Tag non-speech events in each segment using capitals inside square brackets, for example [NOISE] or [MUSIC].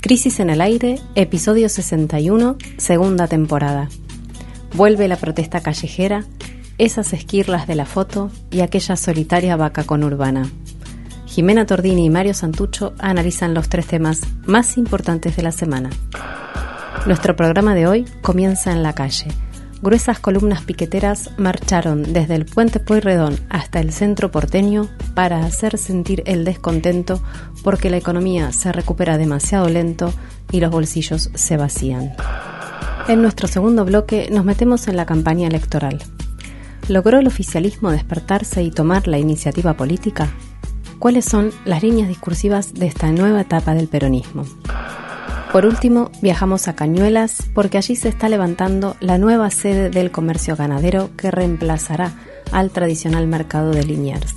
Crisis en el aire, episodio 61, segunda temporada. Vuelve la protesta callejera, esas esquirlas de la foto y aquella solitaria vaca con urbana. Jimena Tordini y Mario Santucho analizan los tres temas más importantes de la semana. Nuestro programa de hoy comienza en la calle. Gruesas columnas piqueteras marcharon desde el puente Pueyrredón hasta el centro porteño para hacer sentir el descontento porque la economía se recupera demasiado lento y los bolsillos se vacían. En nuestro segundo bloque nos metemos en la campaña electoral. ¿Logró el oficialismo despertarse y tomar la iniciativa política? ¿Cuáles son las líneas discursivas de esta nueva etapa del peronismo? Por último, viajamos a Cañuelas porque allí se está levantando la nueva sede del comercio ganadero que reemplazará al tradicional mercado de Liniers.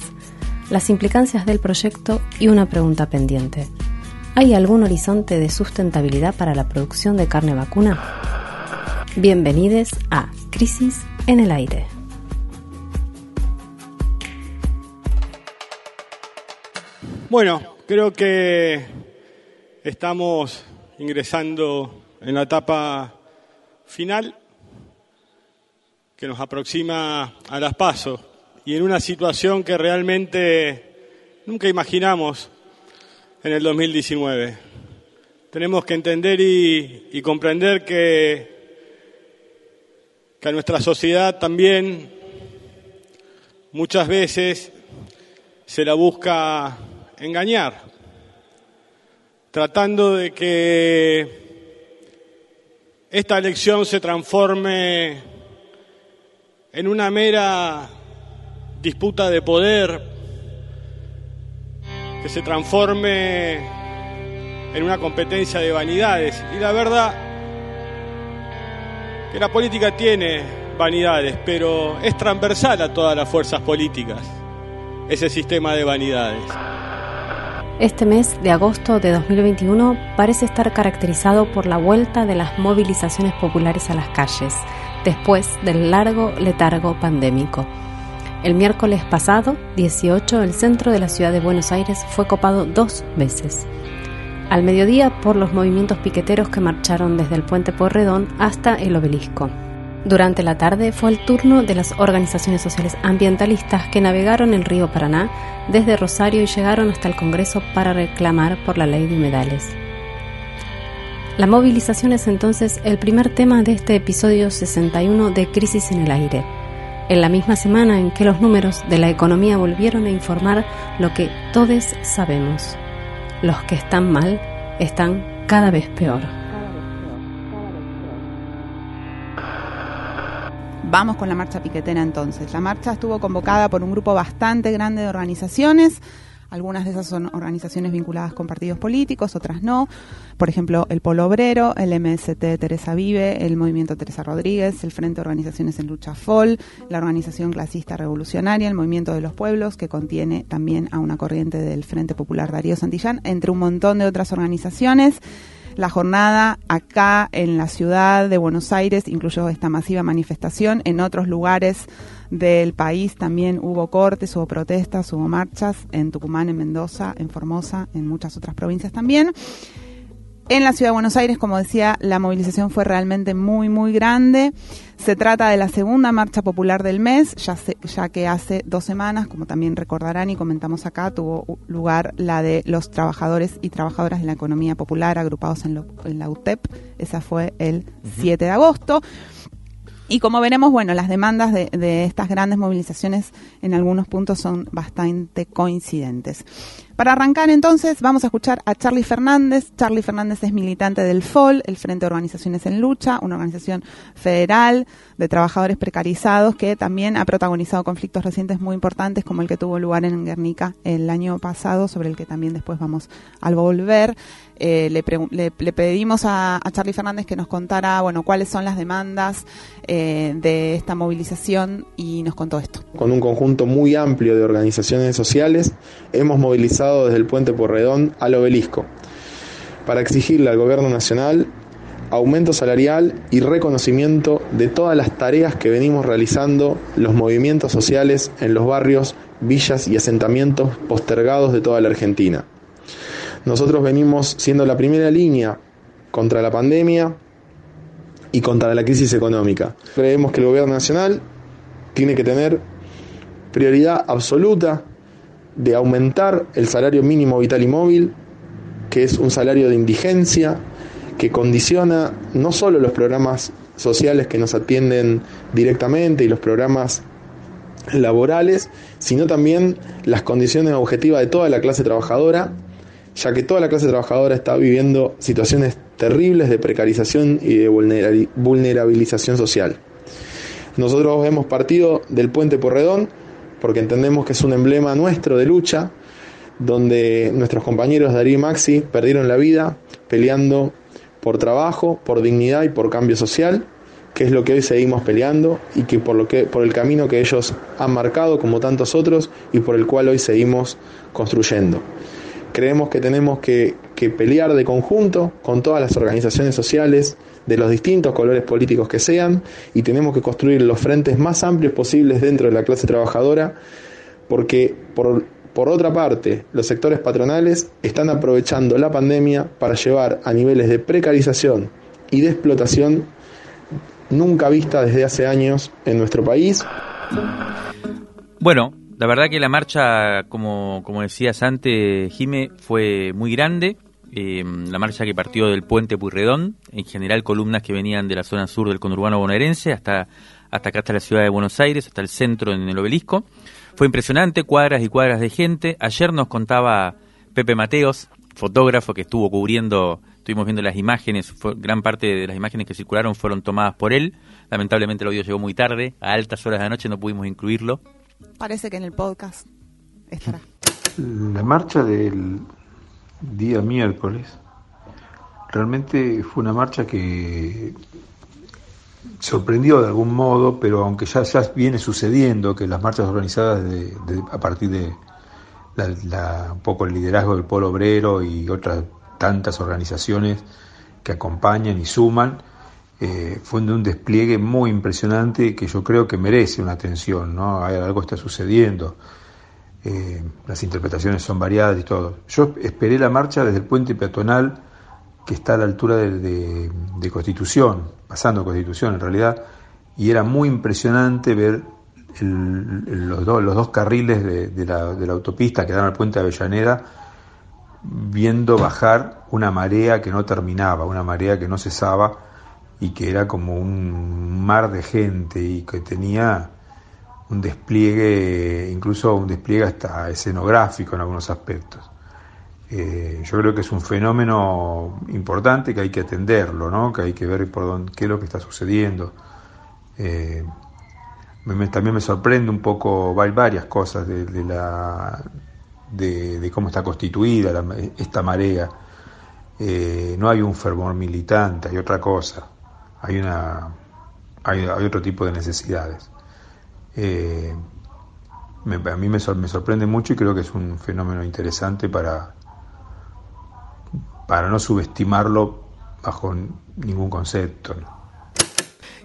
Las implicancias del proyecto y una pregunta pendiente. ¿Hay algún horizonte de sustentabilidad para la producción de carne vacuna? Bienvenidos a Crisis en el Aire. Bueno, creo que estamos ingresando en la etapa final que nos aproxima a las pasos y en una situación que realmente nunca imaginamos en el 2019. Tenemos que entender y, comprender que, que a nuestra sociedad también muchas veces se la busca engañar, tratando de que esta elección se transforme en una mera disputa de poder, que se transforme en una competencia de vanidades. Y la verdad que la política tiene vanidades, pero es transversal a todas las fuerzas políticas ese sistema de vanidades. Este mes de agosto de 2021 parece estar caracterizado por la vuelta de las movilizaciones populares a las calles, después del largo letargo pandémico. El miércoles pasado, 18, el centro de la ciudad de Buenos Aires fue copado dos veces. Al mediodía por los movimientos piqueteros que marcharon desde el puente Porredón hasta el obelisco. Durante la tarde fue el turno de las organizaciones sociales ambientalistas que navegaron el río Paraná desde Rosario y llegaron hasta el Congreso para reclamar por la ley de humedales. La movilización es entonces el primer tema de este episodio 61 de Crisis en el Aire, en la misma semana en que los números de la economía volvieron a informar lo que todos sabemos. Los que están mal están cada vez peor. Vamos con la marcha piquetera entonces. La marcha estuvo convocada por un grupo bastante grande de organizaciones. Algunas de esas son organizaciones vinculadas con partidos políticos, otras no. Por ejemplo, el Polo Obrero, el MST Teresa Vive, el Movimiento Teresa Rodríguez, el Frente de Organizaciones en Lucha FOL, la Organización Clasista Revolucionaria, el Movimiento de los Pueblos, que contiene también a una corriente del Frente Popular Darío Santillán, entre un montón de otras organizaciones. La jornada acá en la ciudad de Buenos Aires incluyó esta masiva manifestación. En otros lugares del país también hubo cortes, hubo protestas, hubo marchas. En Tucumán, en Mendoza, en Formosa, en muchas otras provincias también. En la ciudad de Buenos Aires, como decía, la movilización fue realmente muy, muy grande. Se trata de la segunda marcha popular del mes, ya, ya que hace dos semanas, como también recordarán y comentamos acá, tuvo lugar la de los trabajadores y trabajadoras de la economía popular agrupados en, la UTEP. Esa fue el 7 de agosto. Y como veremos, bueno, las demandas de, estas grandes movilizaciones en algunos puntos son bastante coincidentes. Para arrancar entonces, vamos a escuchar a Charlie Fernández. Charlie Fernández es militante del FOL, el Frente de Organizaciones en Lucha, una organización federal de trabajadores precarizados que también ha protagonizado conflictos recientes muy importantes como el que tuvo lugar en Guernica el año pasado, sobre el que también después vamos a volver. Eh, le, pedimos a, a, Charlie Fernández que nos contara, bueno, cuáles son las demandas eh, de esta movilización y nos contó esto. Con un conjunto muy amplio de organizaciones sociales hemos movilizado desde el puente Porredón al obelisco para exigirle al gobierno nacional aumento salarial y reconocimiento de todas las tareas que venimos realizando los movimientos sociales en los barrios, villas y asentamientos postergados de toda la Argentina. Nosotros venimos siendo la primera línea contra la pandemia y contra la crisis económica. Creemos que el gobierno nacional tiene que tener prioridad absoluta de aumentar el salario mínimo vital y móvil, que es un salario de indigencia, que condiciona no solo los programas sociales que nos atienden directamente y los programas laborales, sino también las condiciones objetivas de toda la clase trabajadora, ya que toda la clase trabajadora está viviendo situaciones terribles de precarización y de vulnerabilización social. Nosotros hemos partido del puente Porredón porque entendemos que es un emblema nuestro de lucha, donde nuestros compañeros Darío y Maxi perdieron la vida peleando por trabajo, por dignidad y por cambio social, que es lo que hoy seguimos peleando y que por lo que por el camino que ellos han marcado como tantos otros y por el cual hoy seguimos construyendo. Creemos que tenemos que, pelear de conjunto con todas las organizaciones sociales, de los distintos colores políticos que sean y tenemos que construir los frentes más amplios posibles dentro de la clase trabajadora porque por, por otra parte los sectores patronales están aprovechando la pandemia para llevar a niveles de precarización y de explotación nunca vista desde hace años en nuestro país. Bueno, la verdad que la marcha, como, decías antes, Jime, fue muy grande. Eh, la marcha que partió del puente Puyredón, en general columnas que venían de la zona sur del conurbano bonaerense hasta, hasta acá, hasta la ciudad de Buenos Aires, hasta el centro en el obelisco. Fue impresionante, cuadras y cuadras de gente. Ayer nos contaba Pepe Mateos, fotógrafo que estuvo cubriendo, estuvimos viendo las imágenes, gran parte de las imágenes que circularon fueron tomadas por él. Lamentablemente el audio llegó muy tarde, a altas horas de la noche no pudimos incluirlo. Parece que en el podcast estará. [LAUGHS] La marcha del día miércoles, realmente fue una marcha que sorprendió de algún modo, pero aunque ya, ya viene sucediendo que las marchas organizadas de, a partir de un poco el liderazgo del Polo Obrero y otras tantas organizaciones que acompañan y suman, eh, fue de un despliegue muy impresionante que yo creo que merece una atención, ¿no? algo está sucediendo. Eh, las interpretaciones son variadas y todo. Yo esperé la marcha desde el puente peatonal que está a la altura de, Constitución, pasando Constitución en realidad, y era muy impresionante ver los, los, dos carriles de, la, de, la, autopista que dan al puente de Avellaneda viendo bajar una marea que no terminaba, una marea que no cesaba y que era como un mar de gente y que tenía un despliegue, incluso un despliegue hasta escenográfico en algunos aspectos. Eh, yo creo que es un fenómeno importante que hay que atenderlo, ¿no? que hay que ver por dónde, qué es lo que está sucediendo. Eh, también me sorprende un poco varias cosas de, la, de, cómo está constituida esta marea. Eh, no hay un fervor militante, hay otra cosa, hay, una, hay otro tipo de necesidades eh, a mí me, sorprende mucho y creo que es un fenómeno interesante para, para no subestimarlo bajo ningún concepto.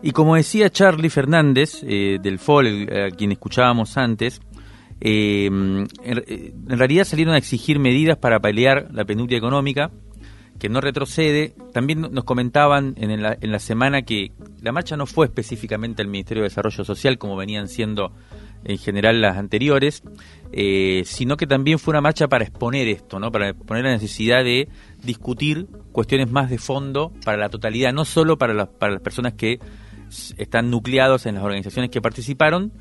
Y como decía Charlie Fernández eh, del FOL, a quien escuchábamos antes, eh, en, en, realidad salieron a exigir medidas para paliar la penuria económica que no retrocede. También nos comentaban en la, en la semana que la marcha no fue específicamente al Ministerio de Desarrollo Social, como venían siendo en general las anteriores, eh, sino que también fue una marcha para exponer esto, ¿no? para exponer la necesidad de discutir cuestiones más de fondo para la totalidad, no solo para, las personas que están nucleados en las organizaciones que participaron,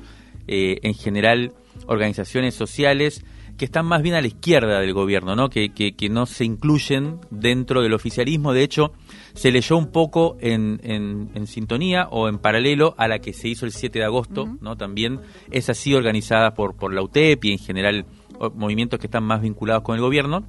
eh, en general organizaciones sociales que están más bien a la izquierda del gobierno, ¿no? Que, que, no se incluyen dentro del oficialismo. De hecho, se leyó un poco en, en, sintonía o en paralelo a la que se hizo el 7 de agosto, ¿no? También es así organizada por, por la UTEP y en general movimientos que están más vinculados con el gobierno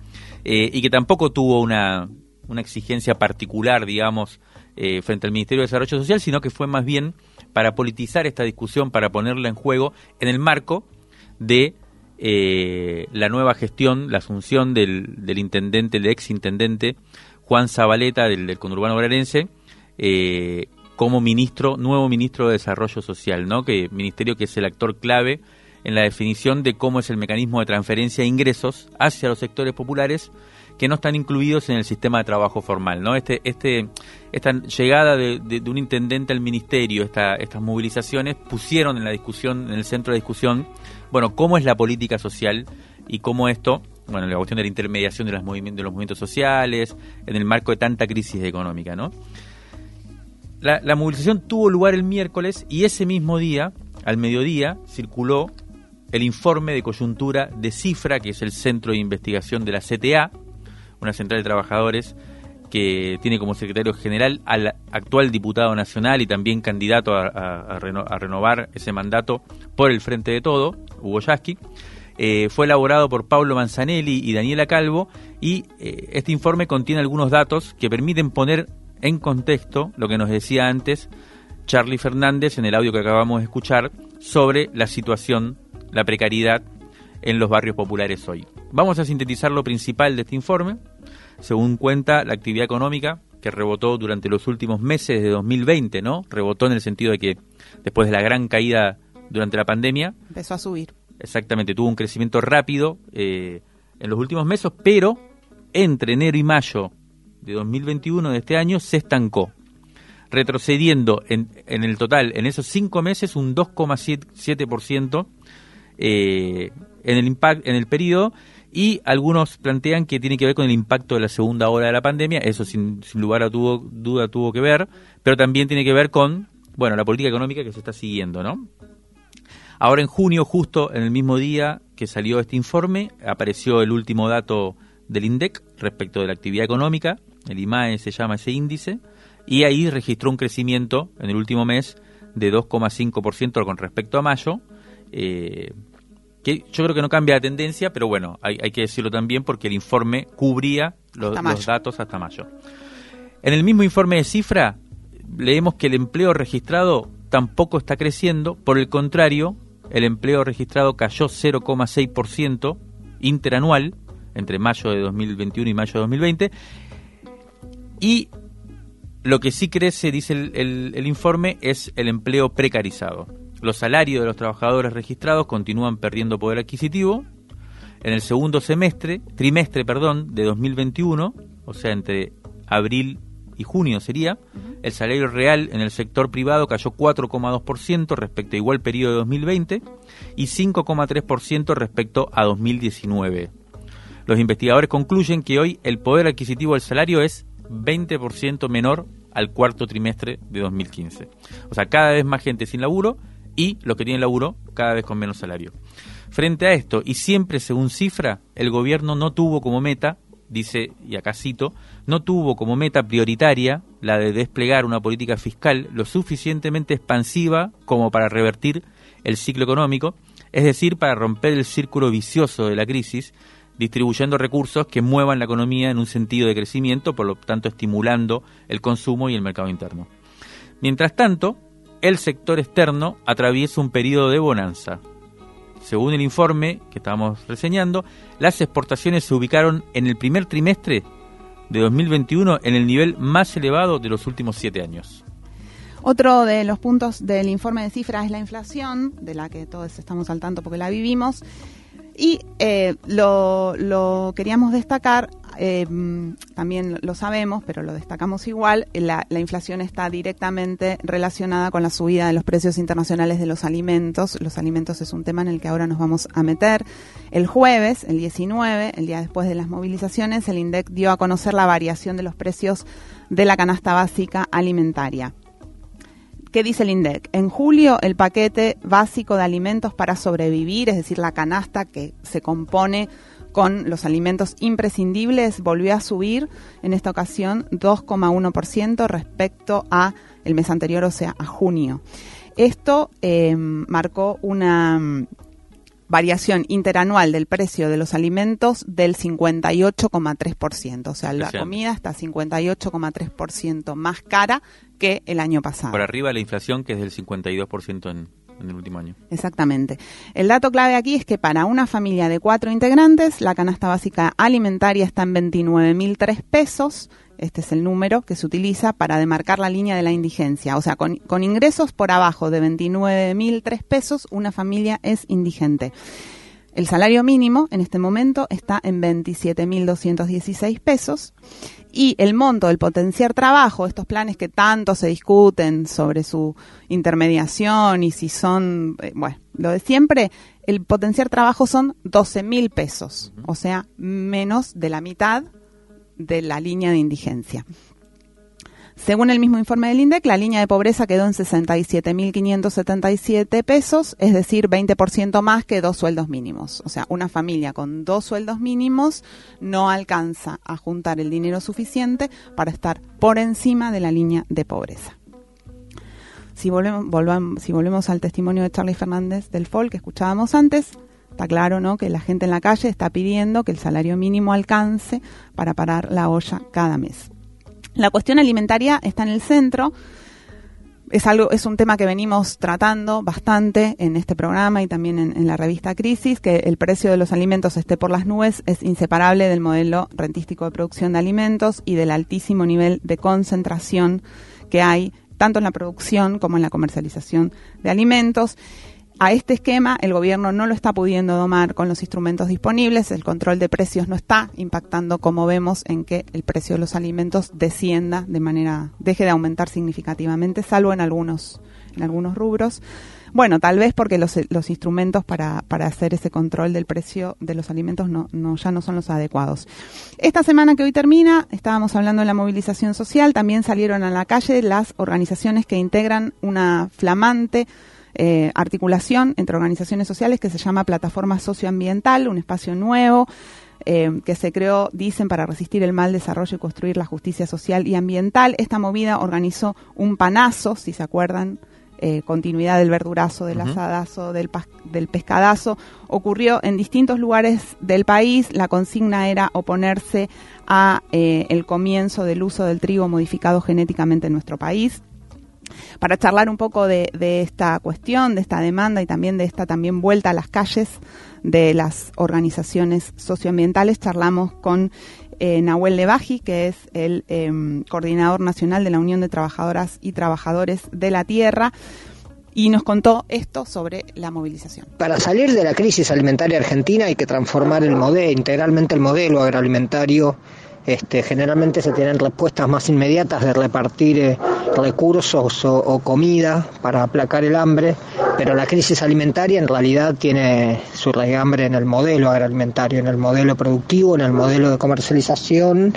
eh, y que tampoco tuvo una, una exigencia particular, digamos, eh, frente al Ministerio de Desarrollo Social, sino que fue más bien para politizar esta discusión, para ponerla en juego en el marco de eh, la nueva gestión, la asunción del, del intendente, el ex intendente Juan Zabaleta del, del conurbano bonaerense eh, como ministro, nuevo ministro de Desarrollo Social, ¿no? Que ministerio que es el actor clave en la definición de cómo es el mecanismo de transferencia de ingresos hacia los sectores populares que no están incluidos en el sistema de trabajo formal. ¿no? Este, este, esta llegada de, un intendente al ministerio, esta, estas movilizaciones, pusieron en la discusión, en el centro de discusión, bueno, cómo es la política social y cómo esto, bueno, la cuestión de la intermediación de, los movimientos, de los movimientos sociales, en el marco de tanta crisis económica, ¿no? La, la movilización tuvo lugar el miércoles y ese mismo día, al mediodía, circuló el informe de coyuntura de Cifra, que es el centro de investigación de la CTA, una central de trabajadores que tiene como secretario general al actual diputado nacional y también candidato a, renovar ese mandato por el Frente de Todo, Hugo Yasky. Eh, fue elaborado por Pablo Manzanelli y Daniela Calvo y eh, este informe contiene algunos datos que permiten poner en contexto lo que nos decía antes Charlie Fernández en el audio que acabamos de escuchar sobre la situación, la precariedad en los barrios populares hoy. Vamos a sintetizar lo principal de este informe. Según cuenta la actividad económica, que rebotó durante los últimos meses de 2020, ¿no? Rebotó en el sentido de que después de la gran caída durante la pandemia... Empezó a subir. Exactamente, tuvo un crecimiento rápido eh, en los últimos meses, pero entre enero y mayo de 2021 de este año se estancó, retrocediendo en, en el total en esos cinco meses un 2,7% eh, en el impact, en el periodo y algunos plantean que tiene que ver con el impacto de la segunda ola de la pandemia, eso sin, sin lugar a duda tuvo que ver, pero también tiene que ver con, bueno, la política económica que se está siguiendo, ¿no? Ahora en junio, justo en el mismo día que salió este informe, apareció el último dato del INDEC respecto de la actividad económica, el IMAE se llama ese índice, y ahí registró un crecimiento en el último mes de 2,5% con respecto a mayo, eh, que yo creo que no cambia la tendencia, pero bueno, hay, que decirlo también porque el informe cubría los, los, datos hasta mayo. En el mismo informe de cifra, leemos que el empleo registrado tampoco está creciendo, por el contrario, el empleo registrado cayó 0,6% interanual entre mayo de 2021 y mayo de 2020, y lo que sí crece, dice el, informe, es el empleo precarizado. Los salarios de los trabajadores registrados continúan perdiendo poder adquisitivo. En el segundo semestre, trimestre, perdón, de 2021, o sea, entre abril y junio sería, el salario real en el sector privado cayó 4,2% respecto a igual periodo de 2020 y 5,3% respecto a 2019. Los investigadores concluyen que hoy el poder adquisitivo del salario es 20% menor al cuarto trimestre de 2015. O sea, cada vez más gente sin laburo y los que tienen laburo cada vez con menos salario. Frente a esto, y siempre según cifra, el gobierno no tuvo como meta, dice, y acá cito, no tuvo como meta prioritaria la de desplegar una política fiscal lo suficientemente expansiva como para revertir el ciclo económico, es decir, para romper el círculo vicioso de la crisis distribuyendo recursos que muevan la economía en un sentido de crecimiento, por lo tanto estimulando el consumo y el mercado interno. Mientras tanto, el sector externo atraviesa un periodo de bonanza. Según el informe que estábamos reseñando, las exportaciones se ubicaron en el primer trimestre de 2021 en el nivel más elevado de los últimos siete años. Otro de los puntos del informe de cifras es la inflación, de la que todos estamos al tanto porque la vivimos. Y eh, lo, queríamos destacar, eh, también lo sabemos, pero lo destacamos igual, la, la, inflación está directamente relacionada con la subida de los precios internacionales de los alimentos. Los alimentos es un tema en el que ahora nos vamos a meter. El jueves, el 19, el día después de las movilizaciones, el INDEC dio a conocer la variación de los precios de la canasta básica alimentaria. ¿Qué dice el INDEC? En julio el paquete básico de alimentos para sobrevivir, es decir, la canasta que se compone con los alimentos imprescindibles, volvió a subir en esta ocasión 2,1% respecto a el mes anterior, o sea, a junio. Esto eh, marcó una mm, variación interanual del precio de los alimentos del 58,3%. O sea, la comida está 58,3% más cara que el año pasado. Por arriba de la inflación, que es del 52% en, en el último año. Exactamente. El dato clave aquí es que para una familia de cuatro integrantes, la canasta básica alimentaria está en 29.003 pesos. Este es el número que se utiliza para demarcar la línea de la indigencia. O sea, con, con ingresos por abajo de 29.003 pesos, una familia es indigente. El salario mínimo en este momento está en 27.216 pesos y el monto del potenciar trabajo, estos planes que tanto se discuten sobre su intermediación y si son, eh, bueno, lo de siempre, el potenciar trabajo son 12.000 pesos, o sea, menos de la mitad de la línea de indigencia. Según el mismo informe del INDEC, la línea de pobreza quedó en 67.577 pesos, es decir, 20% más que dos sueldos mínimos. O sea, una familia con dos sueldos mínimos no alcanza a juntar el dinero suficiente para estar por encima de la línea de pobreza. Si volvemos, si volvemos al testimonio de Charlie Fernández del FOL que escuchábamos antes, está claro ¿no? que la gente en la calle está pidiendo que el salario mínimo alcance para parar la olla cada mes. La cuestión alimentaria está en el centro. Es, algo, es un tema que venimos tratando bastante en este programa y también en, la revista Crisis, que el precio de los alimentos esté por las nubes es inseparable del modelo rentístico de producción de alimentos y del altísimo nivel de concentración que hay tanto en la producción como en la comercialización de alimentos a este esquema el gobierno no lo está pudiendo domar con los instrumentos disponibles, el control de precios no está impactando como vemos en que el precio de los alimentos descienda de manera, deje de aumentar significativamente, salvo en algunos, en algunos rubros. Bueno, tal vez porque los, los instrumentos para, para, hacer ese control del precio de los alimentos no, no, ya no son los adecuados. Esta semana que hoy termina, estábamos hablando de la movilización social, también salieron a la calle las organizaciones que integran una flamante eh, articulación entre organizaciones sociales que se llama Plataforma Socioambiental, un espacio nuevo eh, que se creó, dicen, para resistir el mal desarrollo y construir la justicia social y ambiental. Esta movida organizó un panazo, si se acuerdan, eh, continuidad del verdurazo, del asadazo, del, del pescadazo, ocurrió en distintos lugares del país. La consigna era oponerse a el comienzo del uso del trigo modificado genéticamente en nuestro país para charlar un poco de, esta cuestión, de esta demanda y también de esta también vuelta a las calles de las organizaciones socioambientales, charlamos con eh, Nahuel Levaji, que es el em, coordinador nacional de la Unión de Trabajadoras y Trabajadores de la Tierra y nos contó esto sobre la movilización. Para salir de la crisis alimentaria argentina hay que transformar el modelo, integralmente el modelo agroalimentario este, generalmente se tienen respuestas más inmediatas de repartir eh, recursos o, comida para aplacar el hambre, pero la crisis alimentaria en realidad tiene su raigambre en el modelo agroalimentario, en el modelo productivo, en el modelo de comercialización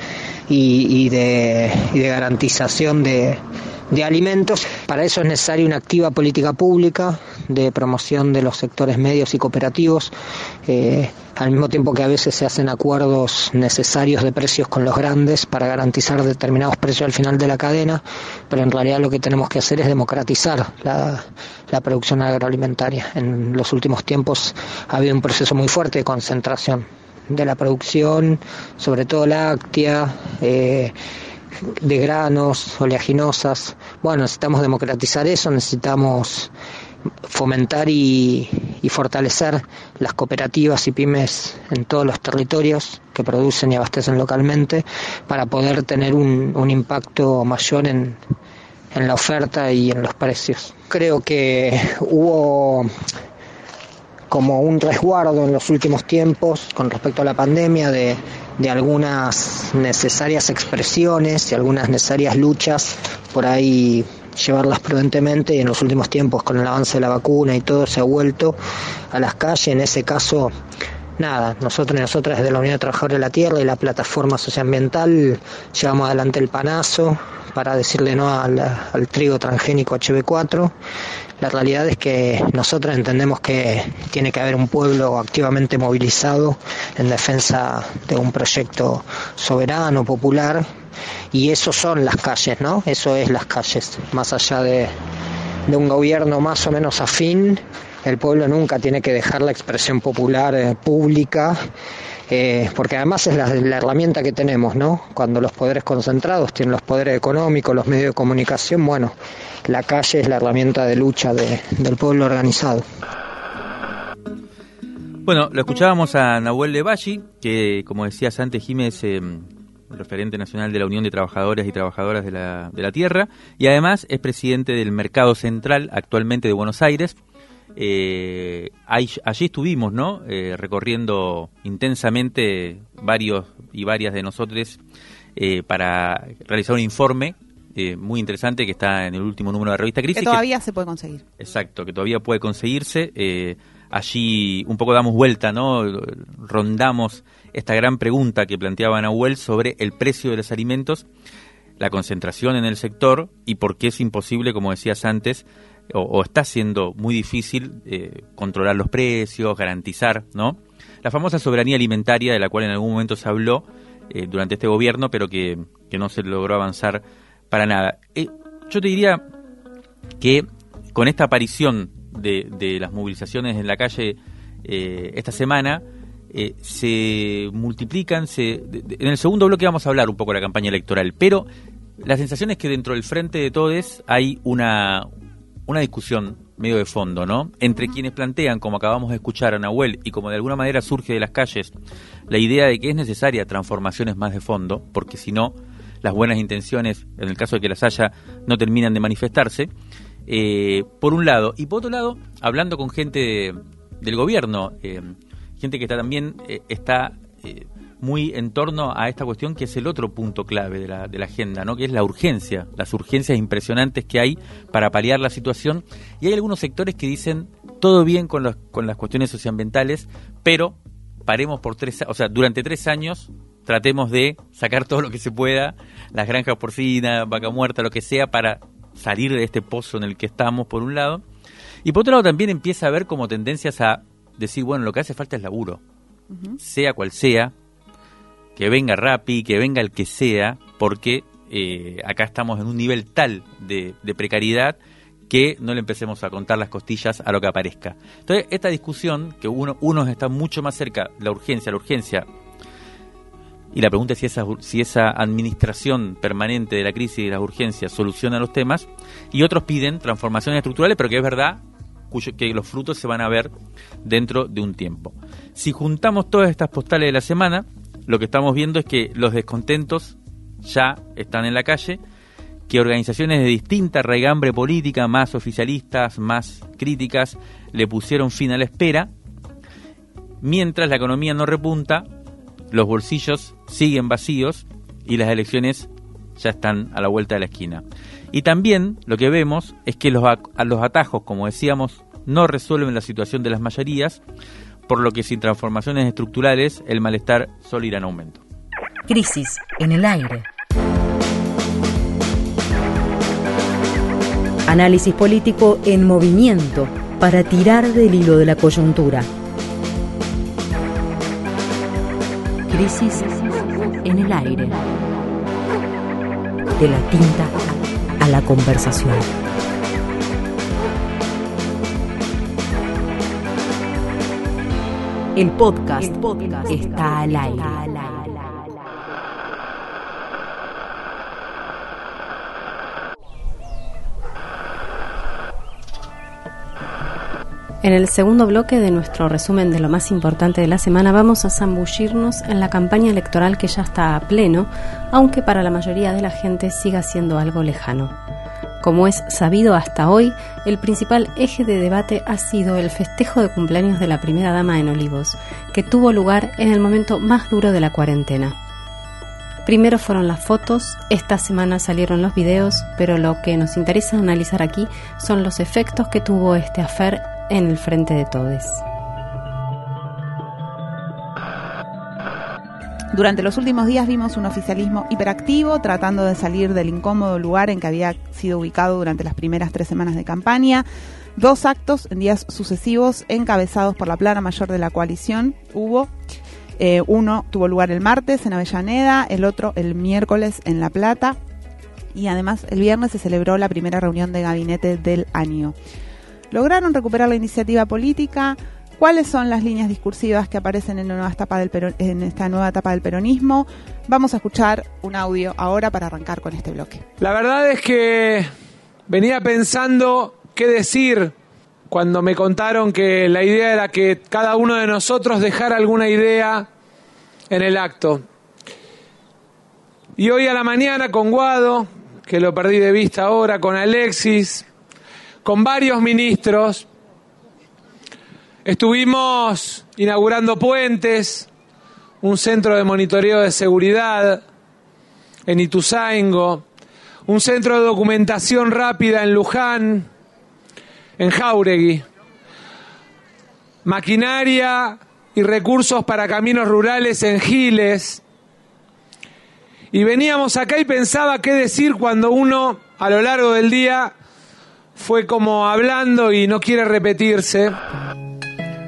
y de garantización de, de alimentos. Para eso es necesaria una activa política pública de promoción de los sectores medios y cooperativos, eh, al mismo tiempo que a veces se hacen acuerdos necesarios de precios con los grandes para garantizar determinados precios al final de la cadena, pero en realidad lo que tenemos que hacer es democratizar la, producción agroalimentaria. En los últimos tiempos ha habido un proceso muy fuerte de concentración de la producción, sobre todo láctea, eh, de granos, oleaginosas. Bueno, necesitamos democratizar eso, necesitamos fomentar y, fortalecer las cooperativas y pymes en todos los territorios que producen y abastecen localmente para poder tener un, un impacto mayor en, en la oferta y en los precios. Creo que hubo como un resguardo en los últimos tiempos con respecto a la pandemia de, de algunas necesarias expresiones y algunas necesarias luchas por ahí llevarlas prudentemente y en los últimos tiempos con el avance de la vacuna y todo se ha vuelto a las calles. En ese caso, nada, nosotros y nosotras desde la Unión de Trabajadores de la Tierra y la plataforma socioambiental llevamos adelante el panazo para decirle no al, al trigo transgénico HB4 la realidad es que nosotros entendemos que tiene que haber un pueblo activamente movilizado en defensa de un proyecto soberano, popular, y eso son las calles, ¿no? Eso es las calles, más allá de, un gobierno más o menos afín, el pueblo nunca tiene que dejar la expresión popular eh, pública eh, porque además es la, herramienta que tenemos, ¿no? Cuando los poderes concentrados tienen los poderes económicos, los medios de comunicación, bueno, la calle es la herramienta de lucha del pueblo organizado. Bueno, lo escuchábamos a Nahuel Levalli, que como decías antes, Jiménez, eh, referente nacional de la Unión de Trabajadores y Trabajadoras de la, de la Tierra, y además es presidente del Mercado Central actualmente de Buenos Aires, Eh, allí estuvimos, ¿no? Eh, recorriendo intensamente varios y varias de nosotros eh, para realizar un informe muy interesante que está en el último número de la revista Crisis. Que todavía se puede conseguir. Exacto, que todavía puede conseguirse. allí un poco damos vuelta, ¿no? Rondamos esta gran pregunta que planteaba Nahuel sobre el precio de los alimentos, la concentración en el sector y por qué es imposible, como decías antes, o, está siendo muy difícil eh, controlar los precios, garantizar, ¿no? La famosa soberanía alimentaria de la cual en algún momento se habló eh, durante este gobierno, pero que, no se logró avanzar para nada. Eh, yo te diría que con esta aparición de, de las movilizaciones en la calle esta semana, se multiplican, se, en el segundo bloque vamos a hablar un poco de la campaña electoral, pero la sensación es que dentro del frente de todos hay una, una discusión medio de fondo, ¿no? Entre quienes plantean, como acabamos de escuchar a Nahuel, y como de alguna manera surge de las calles, la idea de que es necesaria transformaciones más de fondo, porque si no, las buenas intenciones, en el caso de que las haya, no terminan de manifestarse, eh, por un lado. Y por otro lado, hablando con gente del gobierno, eh, gente que está también eh, está muy en torno a esta cuestión que es el otro punto clave de la, de la agenda, ¿no? que es la urgencia, las urgencias impresionantes que hay para paliar la situación. Y hay algunos sectores que dicen todo bien con, los, con las cuestiones socioambientales, pero paremos por tres, o sea, durante tres años tratemos de sacar todo lo que se pueda, las granjas porcinas, vaca muerta, lo que sea, para salir de este pozo en el que estamos, por un lado. Y por otro lado también empieza a haber como tendencias a decir, bueno, lo que hace falta es laburo, sea cual sea, que venga Rappi, que venga el que sea, porque eh, acá estamos en un nivel tal de, precariedad que no le empecemos a contar las costillas a lo que aparezca. Entonces, esta discusión, que uno, unos está mucho más cerca, la urgencia, la urgencia, y la pregunta es si esa, si esa administración permanente de la crisis y de las urgencias soluciona los temas, y otros piden transformaciones estructurales, pero que es verdad cuyo, que los frutos se van a ver dentro de un tiempo. Si juntamos todas estas postales de la semana, lo que estamos viendo es que los descontentos ya están en la calle, que organizaciones de distinta raigambre política, más oficialistas, más críticas, le pusieron fin a la espera, mientras la economía no repunta, los bolsillos siguen vacíos y las elecciones ya están a la vuelta de la esquina. Y también lo que vemos es que los, los atajos, como decíamos, no resuelven la situación de las mayorías, por lo que sin transformaciones estructurales el malestar solo irá en aumento. Crisis en el aire. Análisis político en movimiento para tirar del hilo de la coyuntura. Crisis en el aire. De la tinta a la conversación. El podcast, está al aire. En el segundo bloque de nuestro resumen de lo más importante de la semana vamos a zambullirnos en la campaña electoral que ya está a pleno, aunque para la mayoría de la gente siga siendo algo lejano. Como es sabido hasta hoy, el principal eje de debate ha sido el festejo de cumpleaños de la primera dama en Olivos, que tuvo lugar en el momento más duro de la cuarentena. Primero fueron las fotos, esta semana salieron los videos, pero lo que nos interesa analizar aquí son los efectos que tuvo este afer en el frente de todos. Durante los últimos días vimos un oficialismo hiperactivo tratando de salir del incómodo lugar en que había sido ubicado durante las primeras tres semanas de campaña. Dos actos en días sucesivos encabezados por la plana mayor de la coalición hubo. Eh, uno tuvo lugar el martes en Avellaneda, el otro el miércoles en La Plata y además el viernes se celebró la primera reunión de gabinete del año. Lograron recuperar la iniciativa política, cuáles son las líneas discursivas que aparecen en, nueva etapa del en esta nueva etapa del peronismo. Vamos a escuchar un audio ahora para arrancar con este bloque. La verdad es que venía pensando qué decir cuando me contaron que la idea era que cada uno de nosotros dejara alguna idea en el acto. Y hoy a la mañana con Guado, que lo perdí de vista ahora, con Alexis, con varios ministros, Estuvimos inaugurando puentes, un centro de monitoreo de seguridad en Ituzaingo, un centro de documentación rápida en Luján, en Jauregui, maquinaria y recursos para caminos rurales en Giles. Y veníamos acá y pensaba qué decir cuando uno a lo largo del día fue como hablando y no quiere repetirse.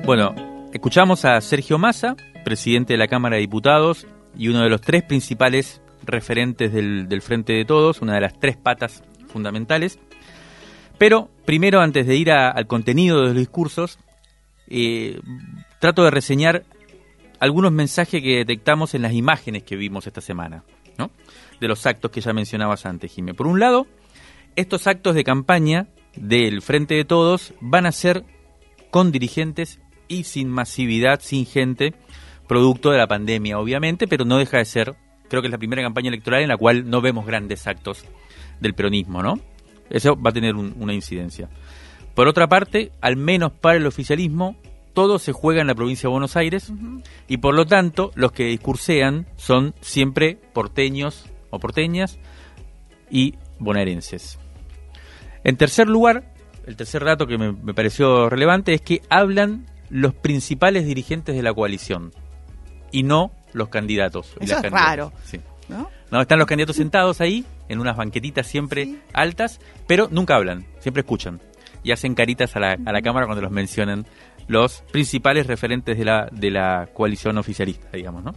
Bueno, escuchamos a Sergio Massa, presidente de la Cámara de Diputados y uno de los tres principales referentes del, Frente de Todos, una de las tres patas fundamentales. Pero primero, antes de ir al contenido de los discursos, eh, trato de reseñar algunos mensajes que detectamos en las imágenes que vimos esta semana, ¿no? de los actos que ya mencionabas antes, Jimé. Por un lado, estos actos de campaña del Frente de Todos van a ser con dirigentes y sin masividad, sin gente, producto de la pandemia, obviamente, pero no deja de ser, creo que es la primera campaña electoral en la cual no vemos grandes actos del peronismo, ¿no? Eso va a tener una incidencia. Por otra parte, al menos para el oficialismo, todo se juega en la provincia de Buenos Aires y por lo tanto los que discursean son siempre porteños o porteñas y bonaerenses. En tercer lugar, el tercer dato que me, me pareció relevante es que hablan los principales dirigentes de la coalición y no los candidatos. Eso es raro. ¿no? están los candidatos sentados ahí, en unas banquetitas siempre altas, pero nunca hablan, siempre escuchan y hacen caritas a la, a la cámara cuando los mencionan los principales referentes de la, de la coalición oficialista, digamos, ¿no?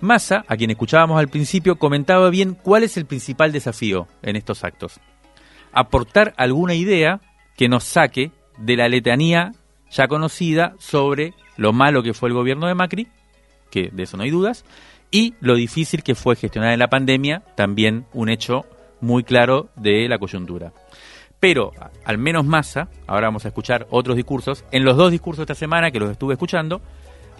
Massa, a quien escuchábamos al principio, comentaba bien cuál es el principal desafío en estos actos. Aportar alguna idea que nos saque de la letanía ya conocida sobre lo malo que fue el gobierno de Macri, que de eso no hay dudas, y lo difícil que fue gestionar en la pandemia, también un hecho muy claro de la coyuntura. Pero, al menos Massa, ahora vamos a escuchar otros discursos, en los dos discursos de esta semana que los estuve escuchando,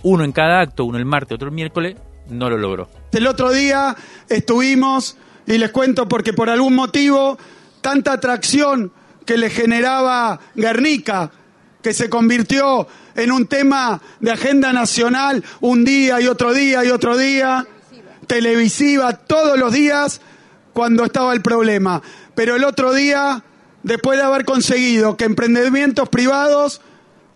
uno en cada acto, uno el martes, otro el miércoles, no lo logró. El otro día estuvimos, y les cuento porque por algún motivo, tanta atracción que le generaba Guernica, que se convirtió en un tema de agenda nacional un día y otro día y otro día, televisiva todos los días cuando estaba el problema. Pero el otro día, después de haber conseguido que emprendimientos privados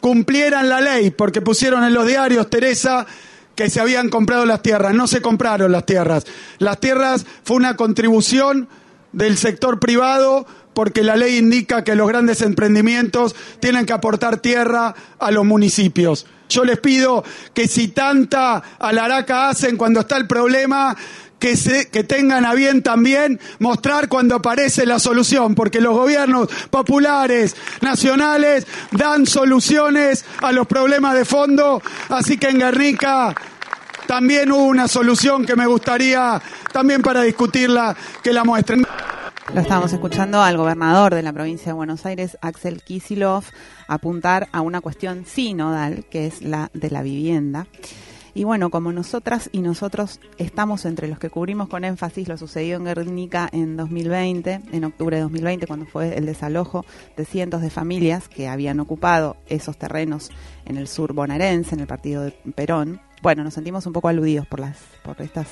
cumplieran la ley, porque pusieron en los diarios, Teresa, que se habían comprado las tierras. No se compraron las tierras. Las tierras fue una contribución del sector privado porque la ley indica que los grandes emprendimientos tienen que aportar tierra a los municipios. Yo les pido que si tanta alaraca hacen cuando está el problema, que, se, que tengan a bien también mostrar cuando aparece la solución, porque los gobiernos populares, nacionales, dan soluciones a los problemas de fondo, así que en Guernica también hubo una solución que me gustaría también para discutirla, que la muestren. Lo estábamos escuchando al gobernador de la provincia de Buenos Aires, Axel Kisilov, apuntar a una cuestión sinodal, que es la de la vivienda. Y bueno, como nosotras y nosotros estamos entre los que cubrimos con énfasis lo sucedido en Guernica en 2020, en octubre de 2020, cuando fue el desalojo de cientos de familias que habían ocupado esos terrenos en el sur bonaerense, en el partido de Perón. Bueno, nos sentimos un poco aludidos por las por estas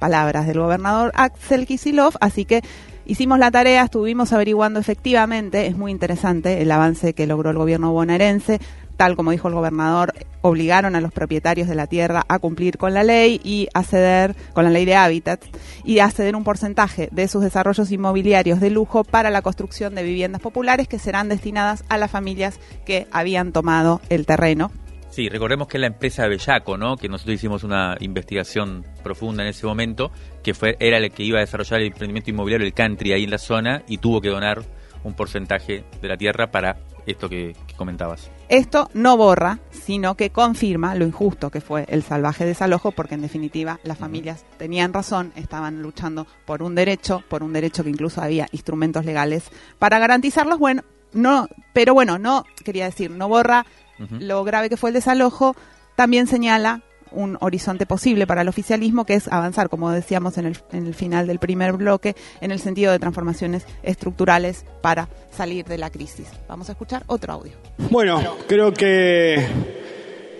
palabras del gobernador Axel Kisilov, así que Hicimos la tarea, estuvimos averiguando efectivamente, es muy interesante el avance que logró el gobierno bonaerense. Tal como dijo el gobernador, obligaron a los propietarios de la tierra a cumplir con la ley y a ceder, con la ley de hábitat, y a ceder un porcentaje de sus desarrollos inmobiliarios de lujo para la construcción de viviendas populares que serán destinadas a las familias que habían tomado el terreno Sí, recordemos que es la empresa Bellaco, ¿no? Que nosotros hicimos una investigación profunda en ese momento, que fue era el que iba a desarrollar el emprendimiento inmobiliario, el country ahí en la zona, y tuvo que donar un porcentaje de la tierra para esto que, comentabas. Esto no borra, sino que confirma lo injusto que fue el salvaje desalojo, porque en definitiva las familias tenían razón, estaban luchando por un derecho, por un derecho que incluso había instrumentos legales para garantizarlos. Bueno, no, pero bueno, no quería decir, no borra lo grave que fue el desalojo, también señala un horizonte posible para el oficialismo, que es avanzar, como decíamos en el, en el final del primer bloque, en el sentido de transformaciones estructurales para salir de la crisis. Vamos a escuchar otro audio. Bueno, creo que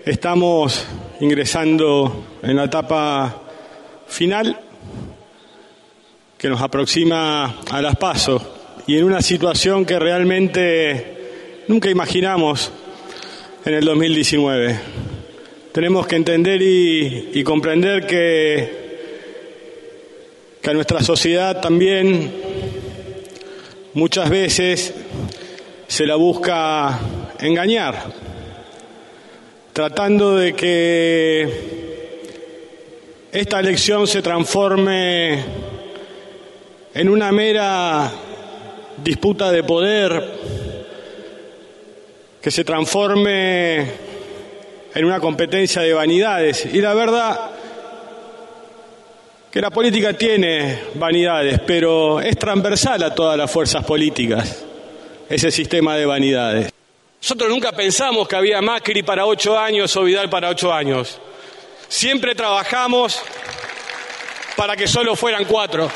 estamos ingresando en la etapa final que nos aproxima a las pasos y en una situación que realmente nunca imaginamos en el 2019. Tenemos que entender y, comprender que, que a nuestra sociedad también muchas veces se la busca engañar, tratando de que esta elección se transforme en una mera disputa de poder, que se transforme en una competencia de vanidades. Y la verdad que la política tiene vanidades, pero es transversal a todas las fuerzas políticas ese sistema de vanidades. Nosotros nunca pensamos que había Macri para ocho años o Vidal para ocho años. Siempre trabajamos para que solo fueran cuatro.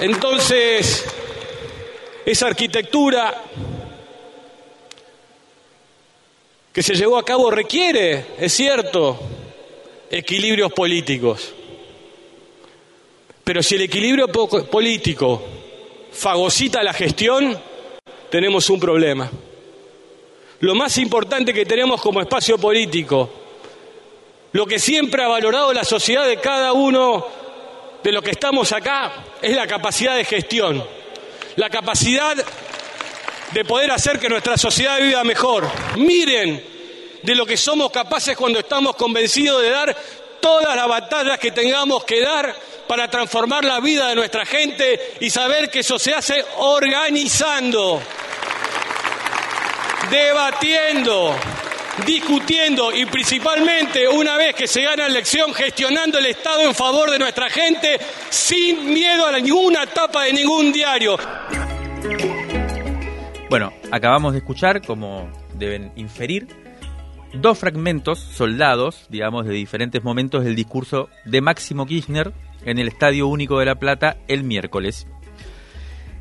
Entonces, esa arquitectura que se llevó a cabo requiere, es cierto, equilibrios políticos. Pero si el equilibrio político fagocita la gestión, tenemos un problema. Lo más importante que tenemos como espacio político, lo que siempre ha valorado la sociedad de cada uno de los que estamos acá es la capacidad de gestión, la capacidad de poder hacer que nuestra sociedad viva mejor. Miren de lo que somos capaces cuando estamos convencidos de dar todas las batallas que tengamos que dar para transformar la vida de nuestra gente y saber que eso se hace organizando, debatiendo, discutiendo y principalmente una vez que se gana la elección gestionando el Estado en favor de nuestra gente sin miedo a ninguna tapa de ningún diario. Bueno, acabamos de escuchar, como deben inferir, dos fragmentos soldados, digamos, de diferentes momentos del discurso de Máximo Kirchner en el Estadio Único de La Plata el miércoles.